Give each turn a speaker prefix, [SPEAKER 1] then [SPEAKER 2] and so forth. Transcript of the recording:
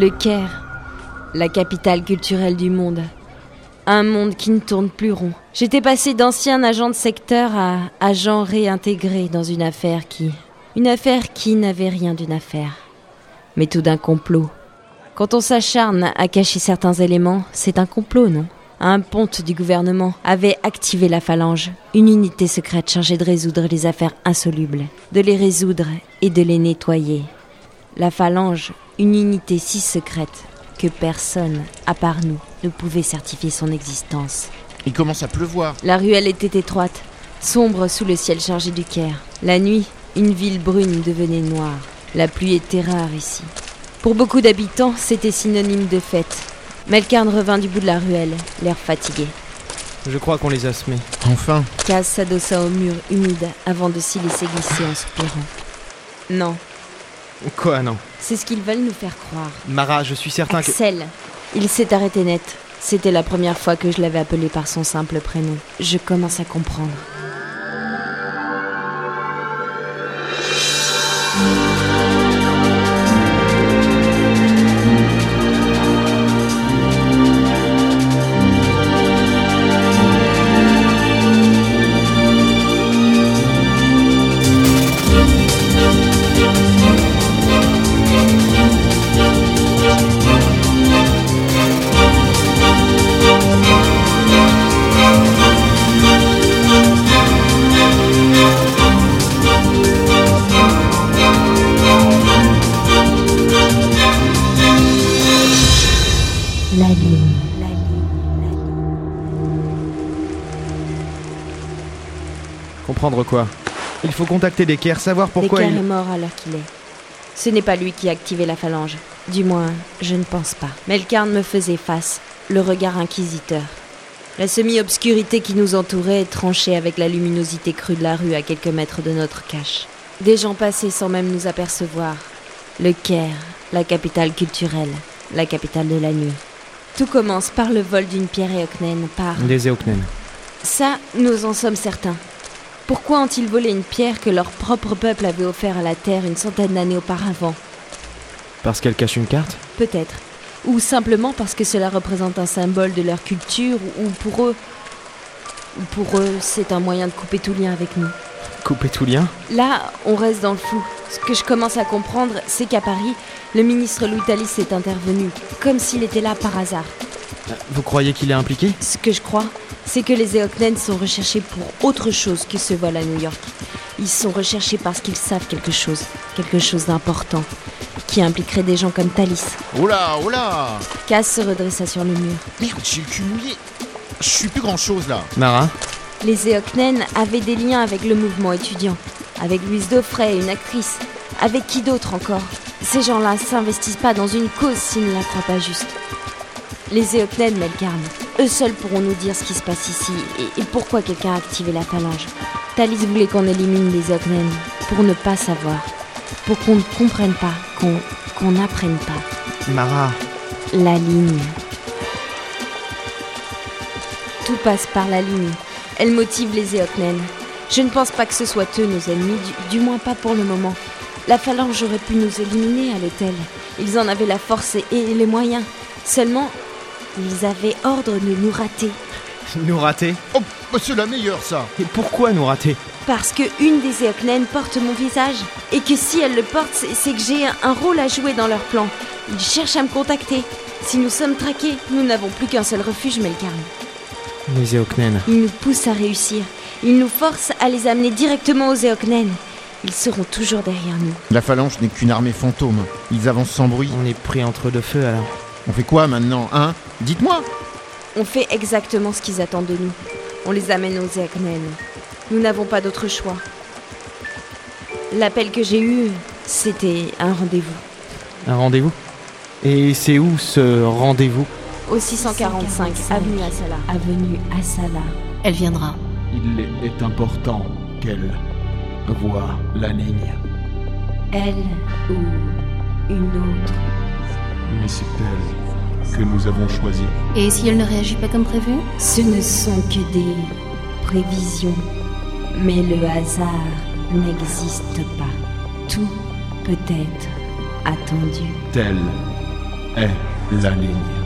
[SPEAKER 1] Le Caire, la capitale culturelle du monde. Un monde qui ne tourne plus rond. J'étais passé d'ancien agent de secteur à agent réintégré dans une affaire qui... Une affaire qui n'avait rien d'une affaire. Mais tout d'un complot. Quand on s'acharne à cacher certains éléments, c'est un complot, non? Un ponte du gouvernement avait activé la phalange, une unité secrète chargée de résoudre les affaires insolubles, de les résoudre et de les nettoyer. La phalange, une unité si secrète que personne, à part nous, ne pouvait certifier son existence.
[SPEAKER 2] Il commence à pleuvoir.
[SPEAKER 1] La ruelle était étroite, sombre sous le ciel chargé du Caire. La nuit, une ville brune devenait noire. La pluie était rare ici. Pour beaucoup d'habitants, c'était synonyme de fête. Melkarn revint du bout de la ruelle, l'air fatigué.
[SPEAKER 3] Je crois qu'on les a semés.
[SPEAKER 2] Enfin.
[SPEAKER 1] Kaz s'adossa au mur humide avant de s'y laisser glisser en soupirant. Non,
[SPEAKER 3] Quoi, non
[SPEAKER 1] c'est ce qu'ils veulent nous faire croire.
[SPEAKER 3] Mara, je suis certain que.
[SPEAKER 1] Axel. Il s'est arrêté net. C'était la première fois que je l'avais appelé par son simple prénom. Je commence à comprendre.
[SPEAKER 3] Comprendre quoi Il faut contacter l'équerre, savoir pourquoi
[SPEAKER 1] L'équerre
[SPEAKER 3] il.
[SPEAKER 1] est mort à l'heure qu'il est. Ce n'est pas lui qui a activé la phalange. Du moins, je ne pense pas. Melkarn me faisait face, le regard inquisiteur. La semi-obscurité qui nous entourait tranchait avec la luminosité crue de la rue à quelques mètres de notre cache. Des gens passaient sans même nous apercevoir. Le Caire, la capitale culturelle, la capitale de la nuit. Tout commence par le vol d'une pierre éocnène par...
[SPEAKER 3] Des Eoknen.
[SPEAKER 1] Ça, nous en sommes certains. Pourquoi ont-ils volé une pierre que leur propre peuple avait offert à la Terre une centaine d'années auparavant
[SPEAKER 3] Parce qu'elle cache une carte
[SPEAKER 1] Peut-être. Ou simplement parce que cela représente un symbole de leur culture, ou pour eux... Ou pour eux, c'est un moyen de couper tout lien avec nous.
[SPEAKER 3] Couper tout lien
[SPEAKER 1] Là, on reste dans le flou. Ce que je commence à comprendre, c'est qu'à Paris, le ministre Louis Talis est intervenu, comme s'il était là par hasard.
[SPEAKER 3] Vous croyez qu'il est impliqué
[SPEAKER 1] Ce que je crois, c'est que les Eoknen sont recherchés pour autre chose que ce vol à New York. Ils sont recherchés parce qu'ils savent quelque chose, quelque chose d'important, qui impliquerait des gens comme Thalys.
[SPEAKER 2] Oula, oula
[SPEAKER 1] Cass se redressa sur le mur.
[SPEAKER 2] Merde, j'ai le cul mouillé. Je suis plus grand chose là.
[SPEAKER 3] Mara
[SPEAKER 1] Les Eoknen avaient des liens avec le mouvement étudiant, avec Louise Daufray, une actrice. Avec qui d'autre encore Ces gens-là s'investissent pas dans une cause s'ils ne la croient pas juste. Les Eoknen, Melkarn, eux seuls pourront nous dire ce qui se passe ici et, et pourquoi quelqu'un a activé la phalange. Thalys voulait qu'on élimine les Eoknen pour ne pas savoir, pour qu'on ne comprenne pas, qu'on n'apprenne pas.
[SPEAKER 3] Mara
[SPEAKER 1] La ligne. Tout passe par la ligne. Elle motive les Eoknen. Je ne pense pas que ce soit eux nos ennemis, du, du moins pas pour le moment. La phalange aurait pu nous éliminer à l'hôtel. Ils en avaient la force et, et les moyens. Seulement, ils avaient ordre de nous rater.
[SPEAKER 3] Nous rater
[SPEAKER 2] Oh, bah, c'est la meilleure ça.
[SPEAKER 3] Et pourquoi nous rater
[SPEAKER 1] Parce que une des Eoknen porte mon visage. Et que si elle le porte, c'est que j'ai un, un rôle à jouer dans leur plan. Ils cherchent à me contacter. Si nous sommes traqués, nous n'avons plus qu'un seul refuge, Melkarn.
[SPEAKER 3] Les Eoknen.
[SPEAKER 1] Ils nous poussent à réussir. Ils nous forcent à les amener directement aux Eoknen. Ils seront toujours derrière nous.
[SPEAKER 2] La phalange n'est qu'une armée fantôme. Ils avancent sans bruit.
[SPEAKER 3] On est pris entre deux feux alors.
[SPEAKER 2] On fait quoi maintenant, hein? Dites-moi
[SPEAKER 1] On fait exactement ce qu'ils attendent de nous. On les amène aux Eoknen. Nous n'avons pas d'autre choix. L'appel que j'ai eu, c'était un rendez-vous.
[SPEAKER 3] Un rendez-vous? Et c'est où ce rendez-vous?
[SPEAKER 1] Au 645, avenue Asala. Avenue Asala.
[SPEAKER 4] Elle viendra.
[SPEAKER 5] Il est important qu'elle voie la ligne.
[SPEAKER 1] Elle ou une autre.
[SPEAKER 5] Mais c'est elle que nous avons choisie.
[SPEAKER 4] Et si elle ne réagit pas comme prévu?
[SPEAKER 1] Ce ne sont que des prévisions. Mais le hasard n'existe pas. Tout peut être attendu.
[SPEAKER 5] Telle est la ligne.